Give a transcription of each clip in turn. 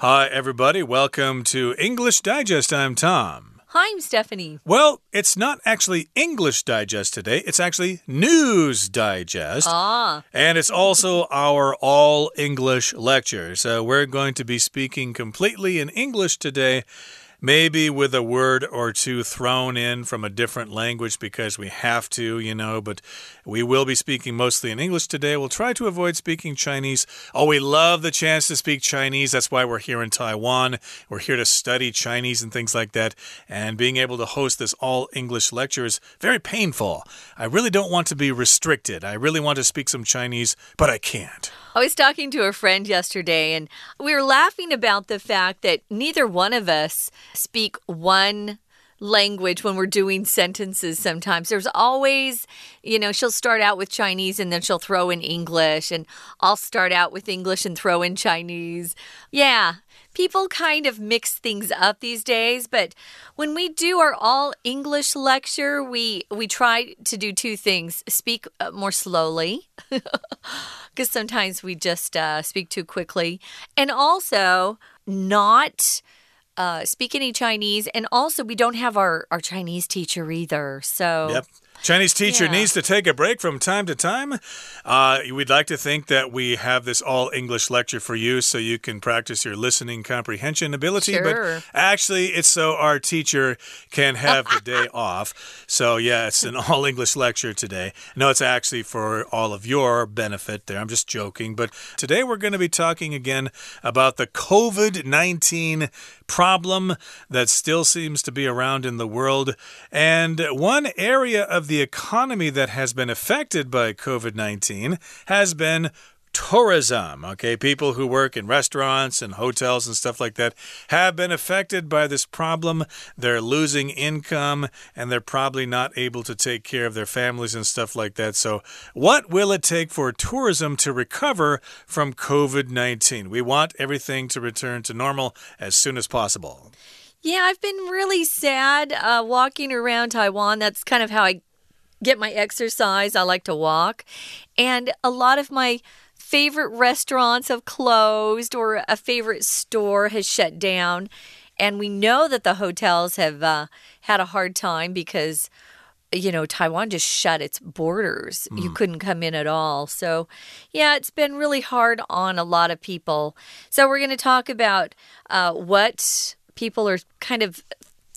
Hi, everybody. Welcome to English Digest. I'm Tom. Hi, I'm Stephanie. Well, it's not actually English Digest today, it's actually News Digest. Ah. And it's also our all English lecture. So we're going to be speaking completely in English today maybe with a word or two thrown in from a different language because we have to, you know, but we will be speaking mostly in English today. We'll try to avoid speaking Chinese. Oh, we love the chance to speak Chinese. That's why we're here in Taiwan. We're here to study Chinese and things like that. And being able to host this all English lecture is very painful. I really don't want to be restricted. I really want to speak some Chinese, but I can't. I was talking to a friend yesterday, and we were laughing about the fact that neither one of us speak one language when we're doing sentences sometimes. There's always, you know, she'll start out with Chinese and then she'll throw in English, and I'll start out with English and throw in Chinese. Yeah. People kind of mix things up these days, but when we do our all English lecture, we we try to do two things: speak uh, more slowly, because sometimes we just uh, speak too quickly, and also not uh, speak any Chinese. And also, we don't have our, our Chinese teacher either. So, Yep. Chinese teacher Yeah. needs to take a break from time to time. Uh, we'd like to think that we have this all English lecture for you so you can practice your listening comprehension ability. Sure. But actually, it's so our teacher can have the day off. So, yeah, it's an all English lecture today. No, it's actually for all of your benefit there. I'm just joking. But today we're going to be talking again about the COVID 19 problem that still seems to be around in the world. And one area of the economy that has been affected by COVID 19 has been tourism. Okay, people who work in restaurants and hotels and stuff like that have been affected by this problem. They're losing income and they're probably not able to take care of their families and stuff like that. So, what will it take for tourism to recover from COVID 19? We want everything to return to normal as soon as possible. yeah, I've been really sad uh, walking around Taiwan. That's kind of how I get my exercise. I like to walk. And a lot of my favorite restaurants have closed, or a favorite store has shut down. And we know that the hotels have uh, had a hard time because you know, Taiwan just shut its borders. You couldn't come in at all. So, yeah, it's been really hard on a lot of people. So, we're going to talk about uh, what people are kind of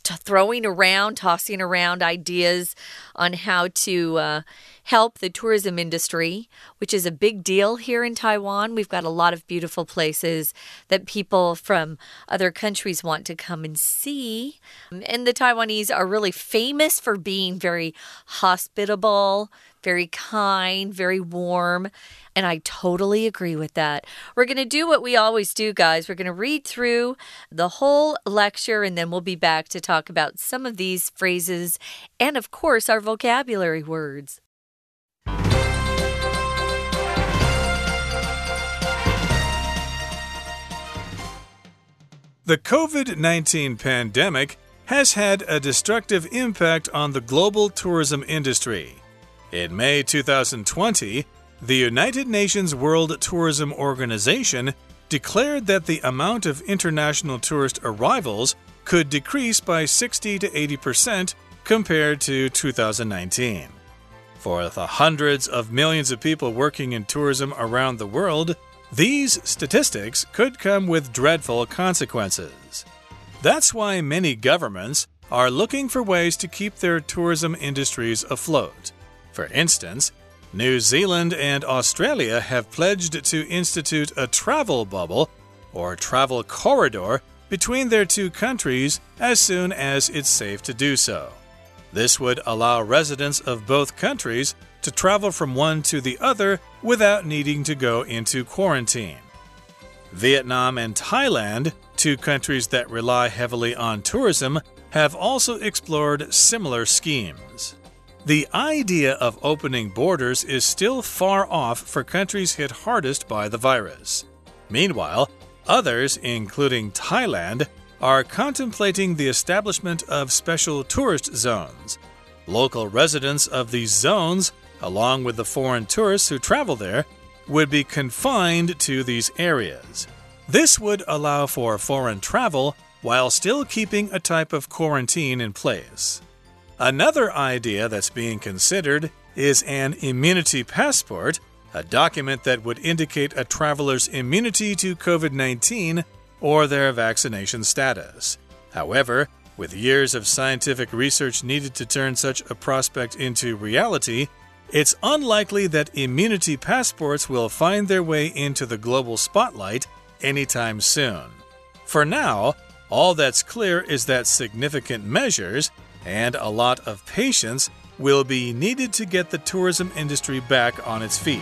throwing around, tossing around ideas on how to uh, help the tourism industry, which is a big deal here in Taiwan. We've got a lot of beautiful places that people from other countries want to come and see. And the Taiwanese are really famous for being very hospitable, very kind, very warm. And I totally agree with that. We're going to do what we always do, guys. We're going to read through the whole lecture and then we'll be back to talk about some of these phrases and, of course, our vocabulary words. The COVID 19 pandemic has had a destructive impact on the global tourism industry. In May 2020, the United Nations World Tourism Organization declared that the amount of international tourist arrivals could decrease by 60 to 80 percent compared to 2019. For the hundreds of millions of people working in tourism around the world, these statistics could come with dreadful consequences. That's why many governments are looking for ways to keep their tourism industries afloat. For instance, New Zealand and Australia have pledged to institute a travel bubble or travel corridor between their two countries as soon as it's safe to do so. This would allow residents of both countries to travel from one to the other without needing to go into quarantine. Vietnam and Thailand, two countries that rely heavily on tourism, have also explored similar schemes. The idea of opening borders is still far off for countries hit hardest by the virus. Meanwhile, others, including Thailand, are contemplating the establishment of special tourist zones. Local residents of these zones, along with the foreign tourists who travel there, would be confined to these areas. This would allow for foreign travel while still keeping a type of quarantine in place. Another idea that's being considered is an immunity passport, a document that would indicate a traveler's immunity to COVID 19 or their vaccination status. However, with years of scientific research needed to turn such a prospect into reality, it's unlikely that immunity passports will find their way into the global spotlight anytime soon. For now, all that's clear is that significant measures and a lot of patience will be needed to get the tourism industry back on its feet.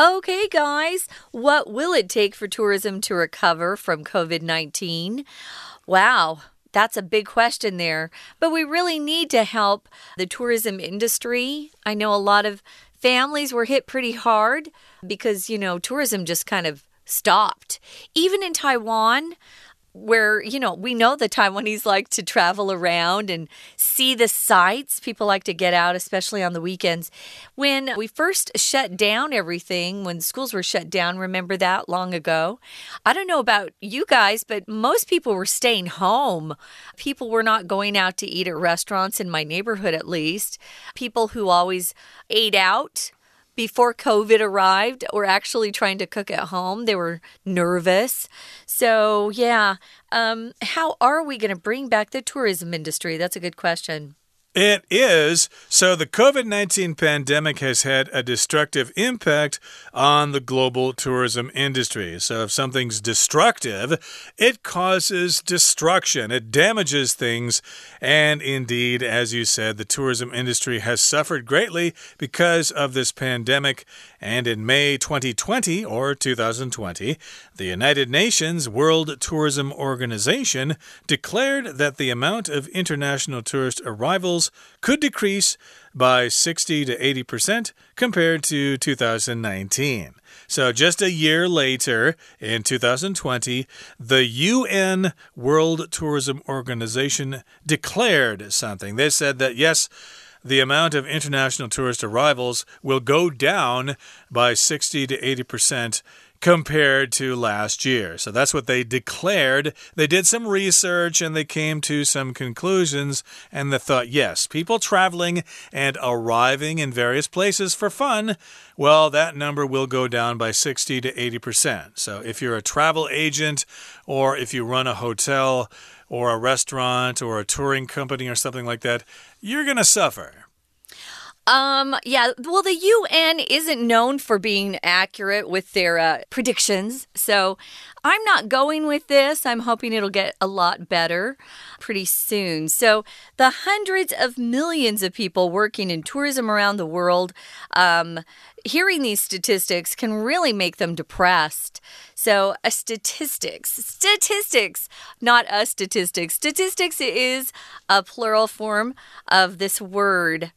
Okay, guys, what will it take for tourism to recover from COVID 19? Wow. That's a big question there. But we really need to help the tourism industry. I know a lot of families were hit pretty hard because, you know, tourism just kind of stopped. Even in Taiwan, where, you know, we know the Taiwanese like to travel around and see the sights. People like to get out, especially on the weekends. When we first shut down everything, when schools were shut down, remember that long ago? I don't know about you guys, but most people were staying home. People were not going out to eat at restaurants in my neighborhood, at least. People who always ate out before COVID arrived were actually trying to cook at home. They were nervous. So, yeah, um, how are we going to bring back the tourism industry? That's a good question. It is. So, the COVID 19 pandemic has had a destructive impact on the global tourism industry. So, if something's destructive, it causes destruction, it damages things. And indeed, as you said, the tourism industry has suffered greatly because of this pandemic. And in May 2020, or 2020, the United Nations World Tourism Organization declared that the amount of international tourist arrivals could decrease by 60 to 80% compared to 2019. So, just a year later, in 2020, the UN World Tourism Organization declared something. They said that, yes, the amount of international tourist arrivals will go down by 60 to 80 percent compared to last year. So that's what they declared. They did some research and they came to some conclusions and they thought, yes, people traveling and arriving in various places for fun, well, that number will go down by 60 to 80%. So if you're a travel agent or if you run a hotel, or a restaurant or a touring company or something like that, you're going to suffer. Um, yeah, well, the UN isn't known for being accurate with their uh, predictions. So I'm not going with this. I'm hoping it'll get a lot better pretty soon. So, the hundreds of millions of people working in tourism around the world, um, hearing these statistics can really make them depressed. So, a statistics, statistics, not a statistics. Statistics is a plural form of this word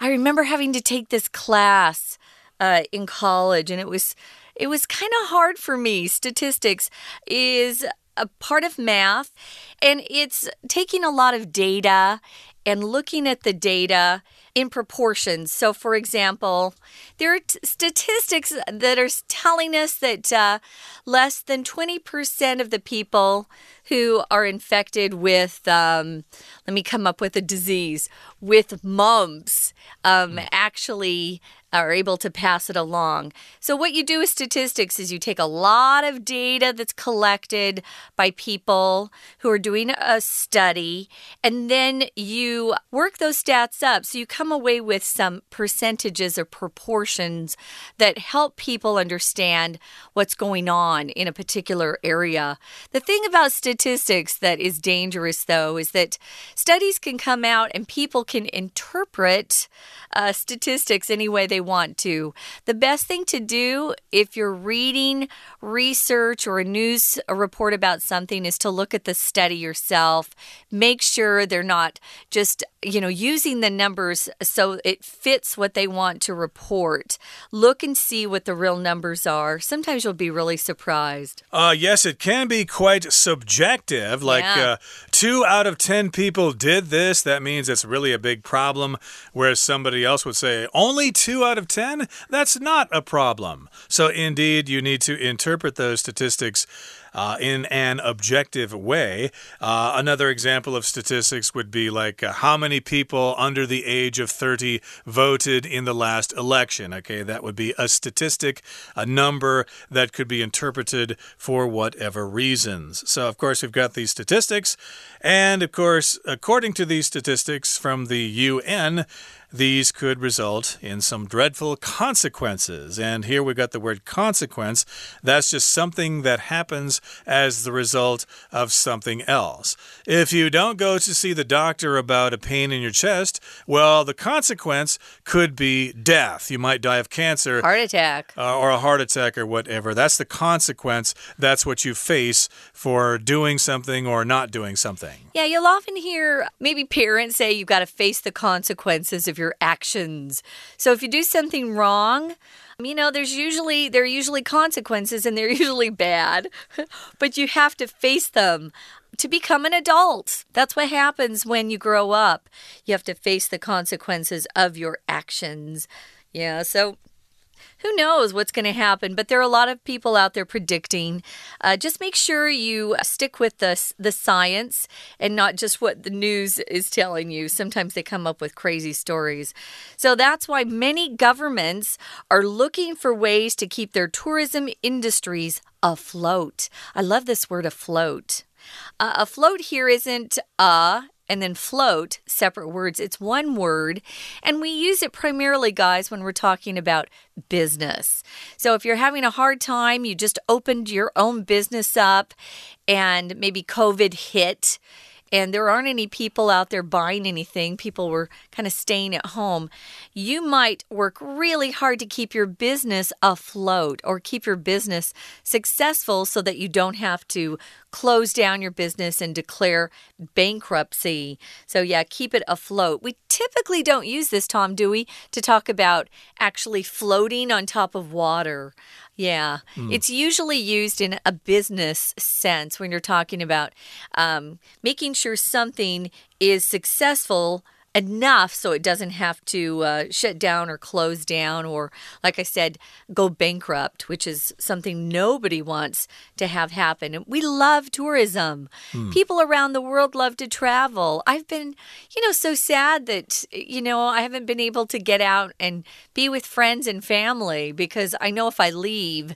I remember having to take this class uh, in college, and it was it was kind of hard for me. Statistics is a part of math, and it's taking a lot of data and looking at the data in proportions. So, for example, there are statistics that are telling us that uh, less than 20% of the people who are infected with, um, let me come up with a disease, with mumps, um, hmm. actually are able to pass it along. So, what you do with statistics is you take a lot of data that's collected by people who are doing a study, and then you work those stats up. So, you come away with some percentages or proportions that help people understand what's going on in a particular area. The thing about statistics that is dangerous, though, is that studies can come out and people can interpret uh, statistics any way they want to. The best thing to do if you're reading research or a news a report about something is to look at the study yourself. Make sure they're not just, you know, using the numbers so it fits what they want to report. Look and see what the real numbers are. Sometimes you'll be really surprised. Uh, yes, it can be quite subjective. Like yeah. uh, two out of 10 people did this, that means it's really a big problem. Whereas somebody else would say, only two out of 10? That's not a problem. So, indeed, you need to interpret those statistics uh, in an objective way. Uh, another example of statistics would be like uh, how many people under the age of 30 voted in the last election. Okay, that would be a statistic, a number that could be interpreted for whatever reasons. So, of course, we've got these statistics, and of course, according to these statistics from the UN, these could result in some dreadful consequences. And here we got the word consequence. That's just something that happens as the result of something else. If you don't go to see the doctor about a pain in your chest, well, the consequence could be death. You might die of cancer, heart attack, uh, or a heart attack, or whatever. That's the consequence. That's what you face for doing something or not doing something. Yeah, you'll often hear maybe parents say you've got to face the consequences of your actions. So if you do something wrong, you know, there's usually there are usually consequences and they're usually bad, but you have to face them to become an adult. That's what happens when you grow up. You have to face the consequences of your actions. Yeah, so who knows what's going to happen? But there are a lot of people out there predicting. Uh, just make sure you stick with the, the science and not just what the news is telling you. Sometimes they come up with crazy stories. So that's why many governments are looking for ways to keep their tourism industries afloat. I love this word afloat. Uh, afloat here isn't a and then float, separate words. It's one word, and we use it primarily, guys, when we're talking about business. So if you're having a hard time, you just opened your own business up, and maybe COVID hit and there aren't any people out there buying anything, people were kind of staying at home, you might work really hard to keep your business afloat or keep your business successful so that you don't have to close down your business and declare bankruptcy. So, yeah, keep it afloat. We typically don't use this, Tom, do we, to talk about actually floating on top of water. Yeah, mm. it's usually used in a business sense when you're talking about um, making sure something is successful enough so it doesn't have to uh, shut down or close down or, like I said, go bankrupt, which is something nobody wants to have happen. And we love tourism. Hmm. People around the world love to travel. I've been, you know, so sad that, you know, I haven't been able to get out and be with friends and family because I know if I leave,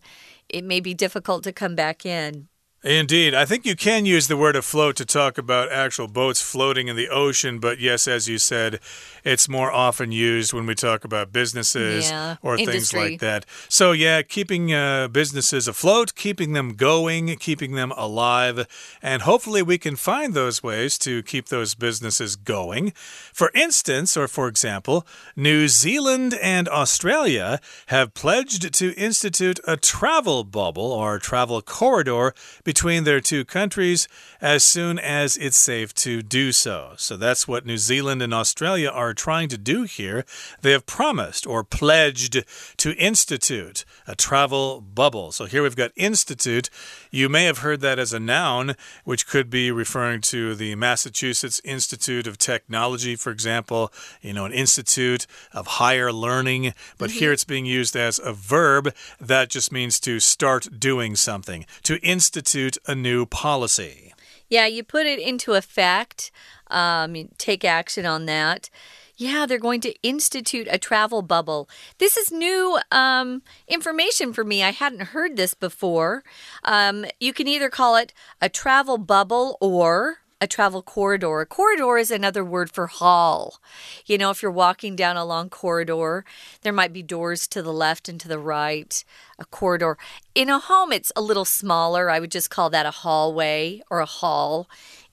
it may be difficult to come back in. Indeed. I think you can use the word afloat to talk about actual boats floating in the ocean, but yes, as you said, it's more often used when we talk about businesses yeah, or industry. things like that. So, yeah, keeping uh, businesses afloat, keeping them going, keeping them alive, and hopefully we can find those ways to keep those businesses going. For instance, or for example, New Zealand and Australia have pledged to institute a travel bubble or travel corridor between their two countries as soon as it's safe to do so. So that's what New Zealand and Australia are trying to do here. They have promised or pledged to institute a travel bubble. So here we've got institute. You may have heard that as a noun, which could be referring to the Massachusetts Institute of Technology, for example, you know, an institute of higher learning. But mm -hmm. here it's being used as a verb that just means to start doing something, to institute institute a new policy. Yeah, you put it into effect, um, take action on that. Yeah, they're going to institute a travel bubble. This is new um, information for me. I hadn't heard this before. Um, you can either call it a travel bubble or a travel corridor. A corridor is another word for hall. You know, if you're walking down a long corridor, there might be doors to the left and to the right, a corridor. In a home, it's a little smaller. I would just call that a hallway or a hall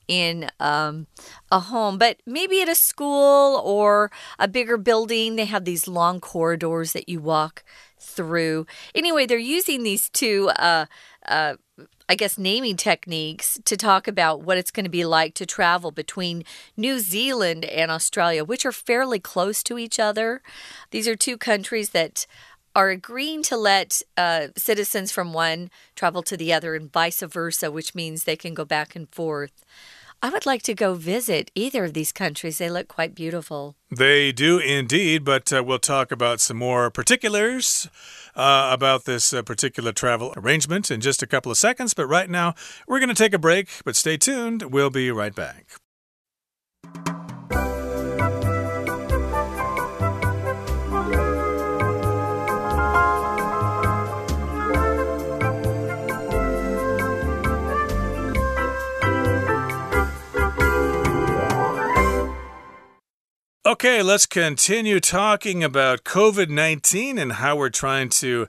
in um, a home, but maybe at a school or a bigger building, they have these long corridors that you walk through. Anyway, they're using these two. Uh, uh, I guess, naming techniques to talk about what it's going to be like to travel between New Zealand and Australia, which are fairly close to each other. These are two countries that are agreeing to let uh, citizens from one travel to the other and vice versa, which means they can go back and forth. I would like to go visit either of these countries. They look quite beautiful. They do indeed, but uh, we'll talk about some more particulars uh, about this uh, particular travel arrangement in just a couple of seconds. But right now, we're going to take a break, but stay tuned. We'll be right back. Okay, let's continue talking about COVID 19 and how we're trying to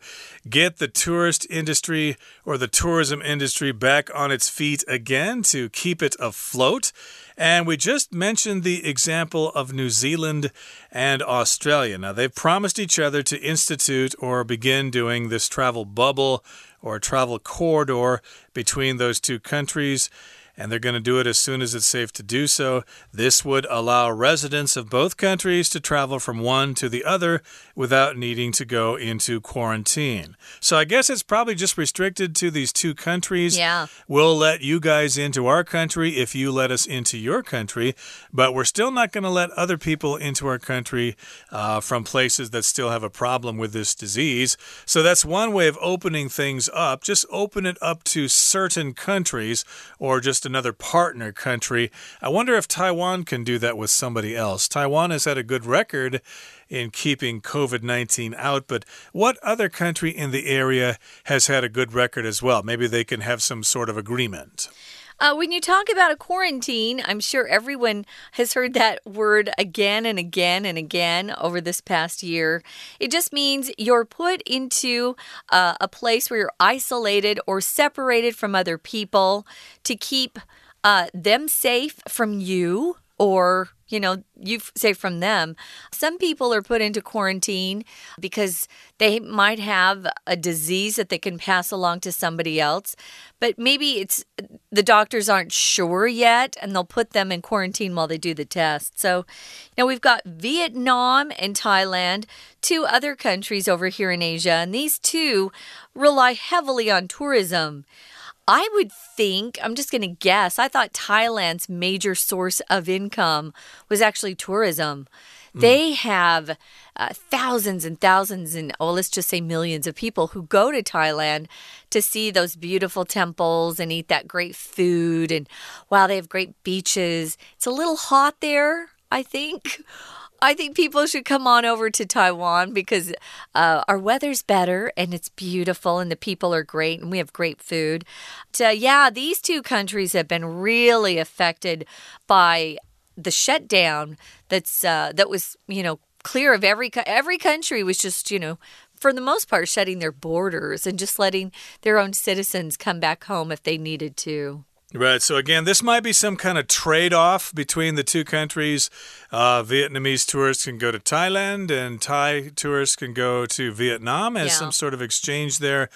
get the tourist industry or the tourism industry back on its feet again to keep it afloat. And we just mentioned the example of New Zealand and Australia. Now, they've promised each other to institute or begin doing this travel bubble or travel corridor between those two countries and they're going to do it as soon as it's safe to do so. This would allow residents of both countries to travel from one to the other without needing to go into quarantine. So I guess it's probably just restricted to these two countries. Yeah. We'll let you guys into our country if you let us into your country, but we're still not going to let other people into our country uh, from places that still have a problem with this disease. So that's one way of opening things up. Just open it up to certain countries or just another partner country. I wonder if Taiwan can do that with somebody else. Taiwan has had a good record in keeping COVID 19 out. But what other country in the area has had a good record as well? Maybe they can have some sort of agreement. Uh, when you talk about a quarantine, I'm sure everyone has heard that word again and again and again over this past year. It just means you're put into uh, a place where you're isolated or separated from other people to keep uh, them safe from you or you know, you say from them. Some people are put into quarantine because they might have a disease that they can pass along to somebody else, but maybe it's the doctors aren't sure yet and they'll put them in quarantine while they do the test. So, now we've got Vietnam and Thailand, two other countries over here in Asia, and these two rely heavily on tourism. I would think, I'm just going to guess, I thought Thailand's major source of income was actually tourism. Mm. They have uh, thousands and thousands, and oh, let's just say millions of people who go to Thailand to see those beautiful temples and eat that great food. And wow, they have great beaches. It's a little hot there, I think. I think people should come on over to Taiwan because uh, our weather's better and it's beautiful and the people are great and we have great food. So, yeah, these two countries have been really affected by the shutdown that's uh, that was you know clear of every every country was just you know for the most part shutting their borders and just letting their own citizens come back home if they needed to. Right. So, again, this might be some kind of trade off between the two countries. Uh, Vietnamese tourists can go to Thailand, and Thai tourists can go to Vietnam as yeah. some sort of exchange there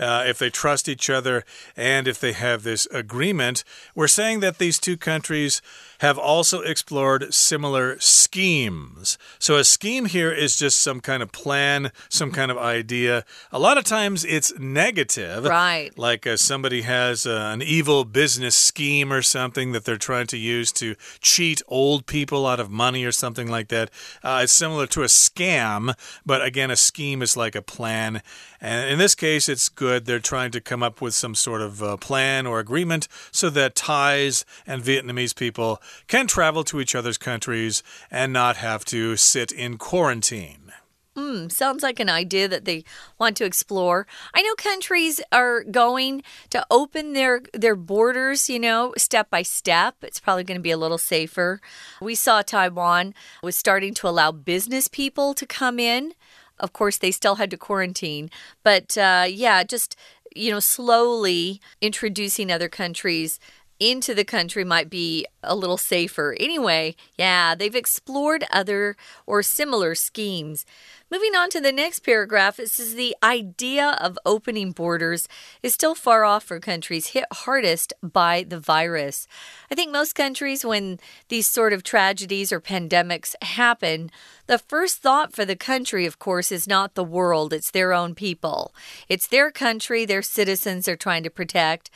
uh, if they trust each other and if they have this agreement. We're saying that these two countries have also explored similar schemes. So, a scheme here is just some kind of plan, some kind of idea. A lot of times it's negative. Right. Like uh, somebody has uh, an evil business scheme or something that they're trying to use to cheat old people out of money or something like that. Uh, it's similar to a scam, but again, a scheme is like a plan. And in this case, it's good. They're trying to come up with some sort of uh, plan or agreement so that Thais and Vietnamese people can travel to each other's countries and not have to sit in quarantine. Hmm, sounds like an idea that they want to explore. I know countries are going to open their their borders, you know, step by step. It's probably going to be a little safer. We saw Taiwan was starting to allow business people to come in. Of course, they still had to quarantine, but uh, yeah, just you know, slowly introducing other countries into the country might be a little safer. Anyway, yeah, they've explored other or similar schemes. Moving on to the next paragraph, it says the idea of opening borders is still far off for countries hit hardest by the virus. I think most countries, when these sort of tragedies or pandemics happen, the first thought for the country, of course, is not the world, it's their own people. It's their country, their citizens they're trying to protect.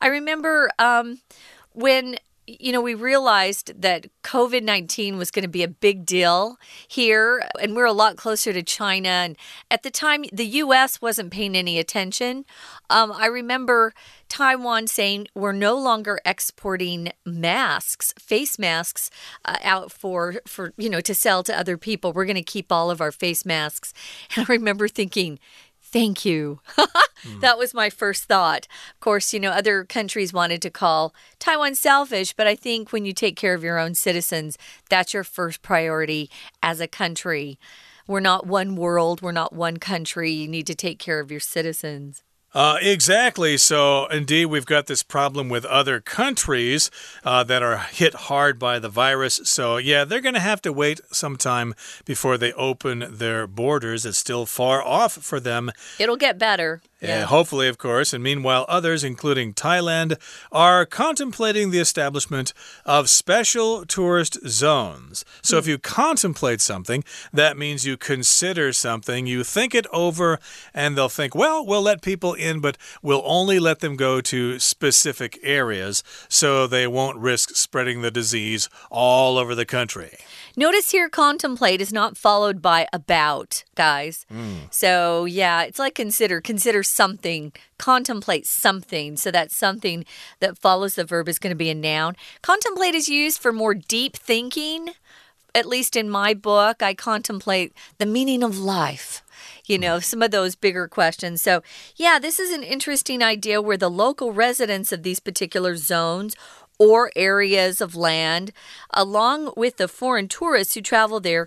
I remember um, when you know, we realized that COVID 19 was going to be a big deal here, and we're a lot closer to China. And at the time, the US wasn't paying any attention. Um, I remember Taiwan saying we're no longer exporting masks, face masks, uh, out for for you know to sell to other people. We're going to keep all of our face masks. And I remember thinking, Thank you. mm. That was my first thought. Of course, you know, other countries wanted to call Taiwan selfish, but I think when you take care of your own citizens, that's your first priority as a country. We're not one world, we're not one country. You need to take care of your citizens. Uh, exactly. So, indeed, we've got this problem with other countries uh, that are hit hard by the virus. So, yeah, they're going to have to wait some time before they open their borders. It's still far off for them. It'll get better. Yeah. hopefully, of course. And meanwhile, others, including Thailand, are contemplating the establishment of special tourist zones. So, if hmm. you contemplate something, that means you consider something, you think it over, and they'll think, well, we'll let people in, but we'll only let them go to specific areas so they won't risk spreading the disease all over the country. Notice here, contemplate is not followed by about, guys. Mm. So, yeah, it's like consider. Consider something, contemplate something. So, that something that follows the verb is going to be a noun. Contemplate is used for more deep thinking. At least in my book, I contemplate the meaning of life you know, hmm. some of those bigger questions. So, yeah, this is an interesting idea where the local residents of these particular zones or areas of land, along with the foreign tourists who travel there,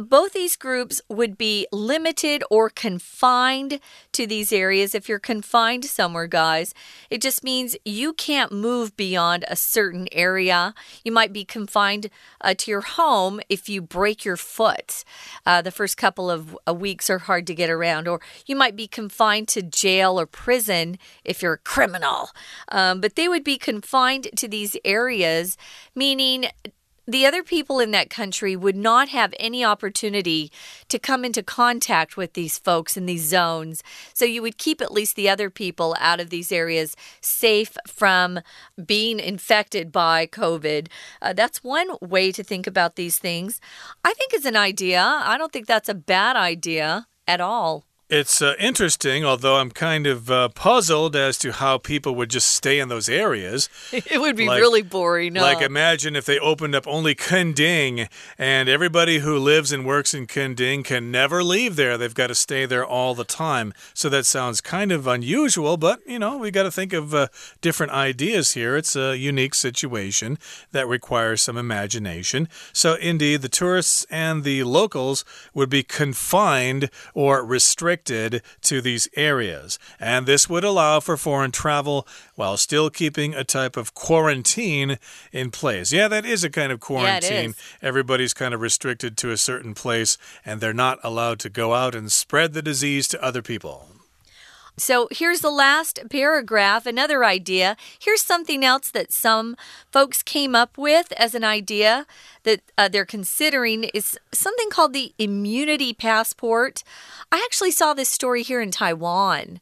both these groups would be limited or confined to these areas. If you're confined somewhere, guys, it just means you can't move beyond a certain area. You might be confined uh, to your home if you break your foot. Uh, the first couple of uh, weeks are hard to get around, or you might be confined to jail or prison if you're a criminal. Um, but they would be confined to these areas, meaning the other people in that country would not have any opportunity to come into contact with these folks in these zones. So you would keep at least the other people out of these areas safe from being infected by COVID. Uh, that's one way to think about these things. I think it's an idea. I don't think that's a bad idea at all. It's uh, interesting, although I'm kind of uh, puzzled as to how people would just stay in those areas. It would be like, really boring. Like, imagine if they opened up only Kending and everybody who lives and works in Kending can never leave there. They've got to stay there all the time. So that sounds kind of unusual, but, you know, we got to think of uh, different ideas here. It's a unique situation that requires some imagination. So, indeed, the tourists and the locals would be confined or restricted restricted to these areas, and this would allow for foreign travel while still keeping a type of quarantine in place. Yeah, that is a kind of quarantine. Yeah, Everybody's kind of restricted to a certain place, and they're not allowed to go out and spread the disease to other people. So here's the last paragraph, another idea. Here's something else that some folks came up with as an idea that uh, they're considering is something called the immunity passport. I actually saw this story here in Taiwan.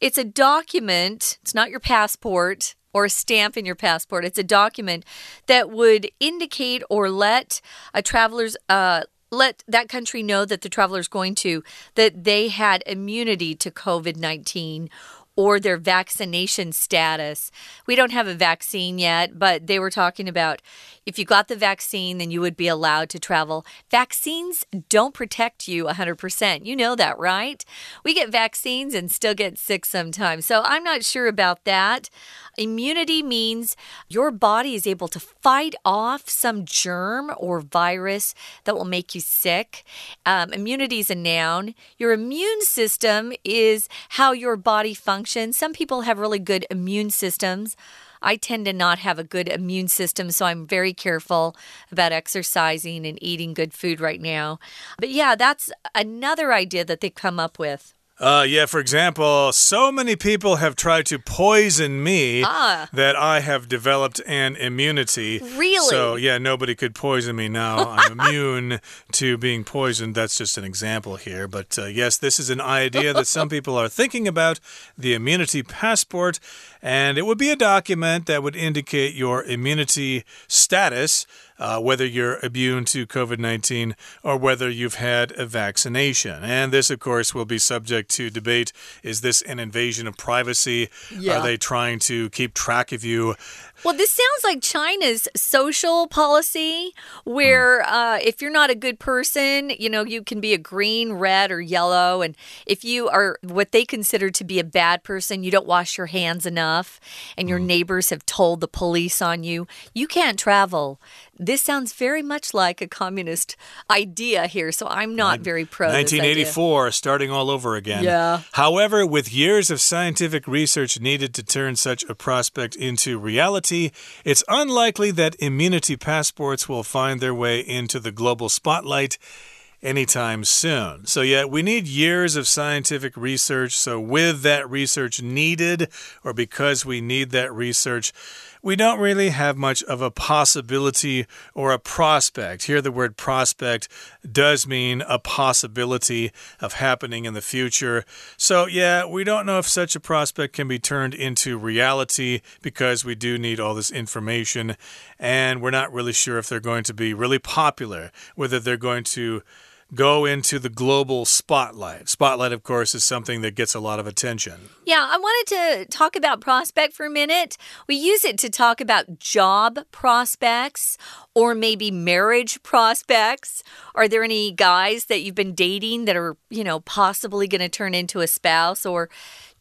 It's a document, it's not your passport or a stamp in your passport. It's a document that would indicate or let a traveler's uh, let that country know that the traveler is going to that they had immunity to COVID 19 or their vaccination status. We don't have a vaccine yet, but they were talking about if you got the vaccine, then you would be allowed to travel. Vaccines don't protect you 100%. You know that, right? We get vaccines and still get sick sometimes. So I'm not sure about that. Immunity means your body is able to fight off some germ or virus that will make you sick. Um, immunity is a noun. Your immune system is how your body functions. Some people have really good immune systems. I tend to not have a good immune system, so I'm very careful about exercising and eating good food right now. But yeah, that's another idea that they've come up with. Uh, yeah, for example, so many people have tried to poison me ah. that I have developed an immunity. Really? So, yeah, nobody could poison me now. I'm immune to being poisoned. That's just an example here. But uh, yes, this is an idea that some people are thinking about the immunity passport. And it would be a document that would indicate your immunity status uh, whether you're immune to COVID 19 or whether you've had a vaccination. And this, of course, will be subject to debate. Is this an invasion of privacy? Yeah. Are they trying to keep track of you? Well, this sounds like China's social policy, where hmm. uh, if you're not a good person, you know, you can be a green, red, or yellow. And if you are what they consider to be a bad person, you don't wash your hands enough, and your hmm. neighbors have told the police on you, you can't travel. This sounds very much like a communist idea here, so I'm not very pro. 1984, starting all over again. Yeah. However, with years of scientific research needed to turn such a prospect into reality, it's unlikely that immunity passports will find their way into the global spotlight anytime soon. So, yeah, we need years of scientific research. So, with that research needed, or because we need that research, we don't really have much of a possibility or a prospect. Here, the word prospect does mean a possibility of happening in the future. So, yeah, we don't know if such a prospect can be turned into reality because we do need all this information. And we're not really sure if they're going to be really popular, whether they're going to go into the global spotlight. Spotlight, of course, is something that gets a lot of attention. Yeah, I wanted to talk about prospect for a minute. We use it to talk about job prospects or maybe marriage prospects. Are there any guys that you've been dating that are, you know, possibly going to turn into a spouse or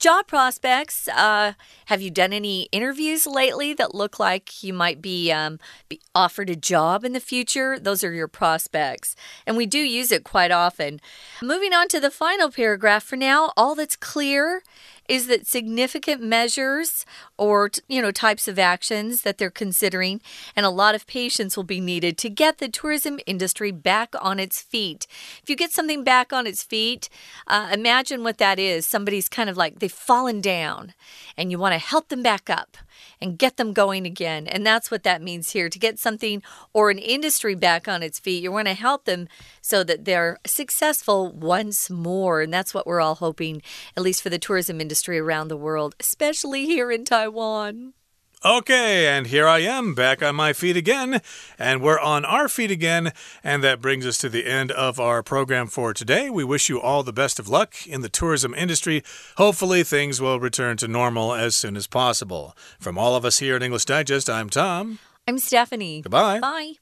Job prospects. Uh, have you done any interviews lately that look like you might be, um, be offered a job in the future? Those are your prospects. And we do use it quite often. Moving on to the final paragraph for now, all that's clear is that significant measures or you know types of actions that they're considering and a lot of patience will be needed to get the tourism industry back on its feet. If you get something back on its feet uh, imagine what that is. Somebody's kind of like they've fallen down and you want to help them back up and get them going again. And that's what that means here to get something or an industry back on its feet. You want to help them so that they're successful once more. And that's what we're all hoping, at least for the tourism industry around the world, especially here in Taiwan. Okay, and here I am back on my feet again, and we're on our feet again, and that brings us to the end of our program for today. We wish you all the best of luck in the tourism industry. Hopefully, things will return to normal as soon as possible. From all of us here at English Digest, I'm Tom. I'm Stephanie. Goodbye. Bye.